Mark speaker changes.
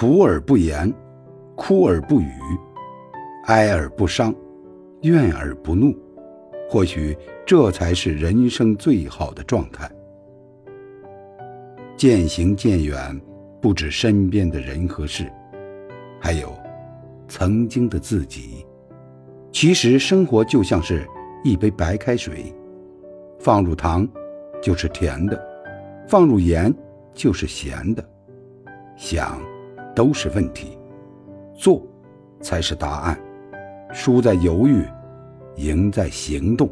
Speaker 1: 苦而不言，哭而不语，哀而不伤，怨而不怒，或许这才是人生最好的状态。渐行渐远，不止身边的人和事，还有曾经的自己。其实生活就像是一杯白开水，放入糖就是甜的，放入盐就是咸的。想都是问题，做才是答案。输在犹豫，赢在行动。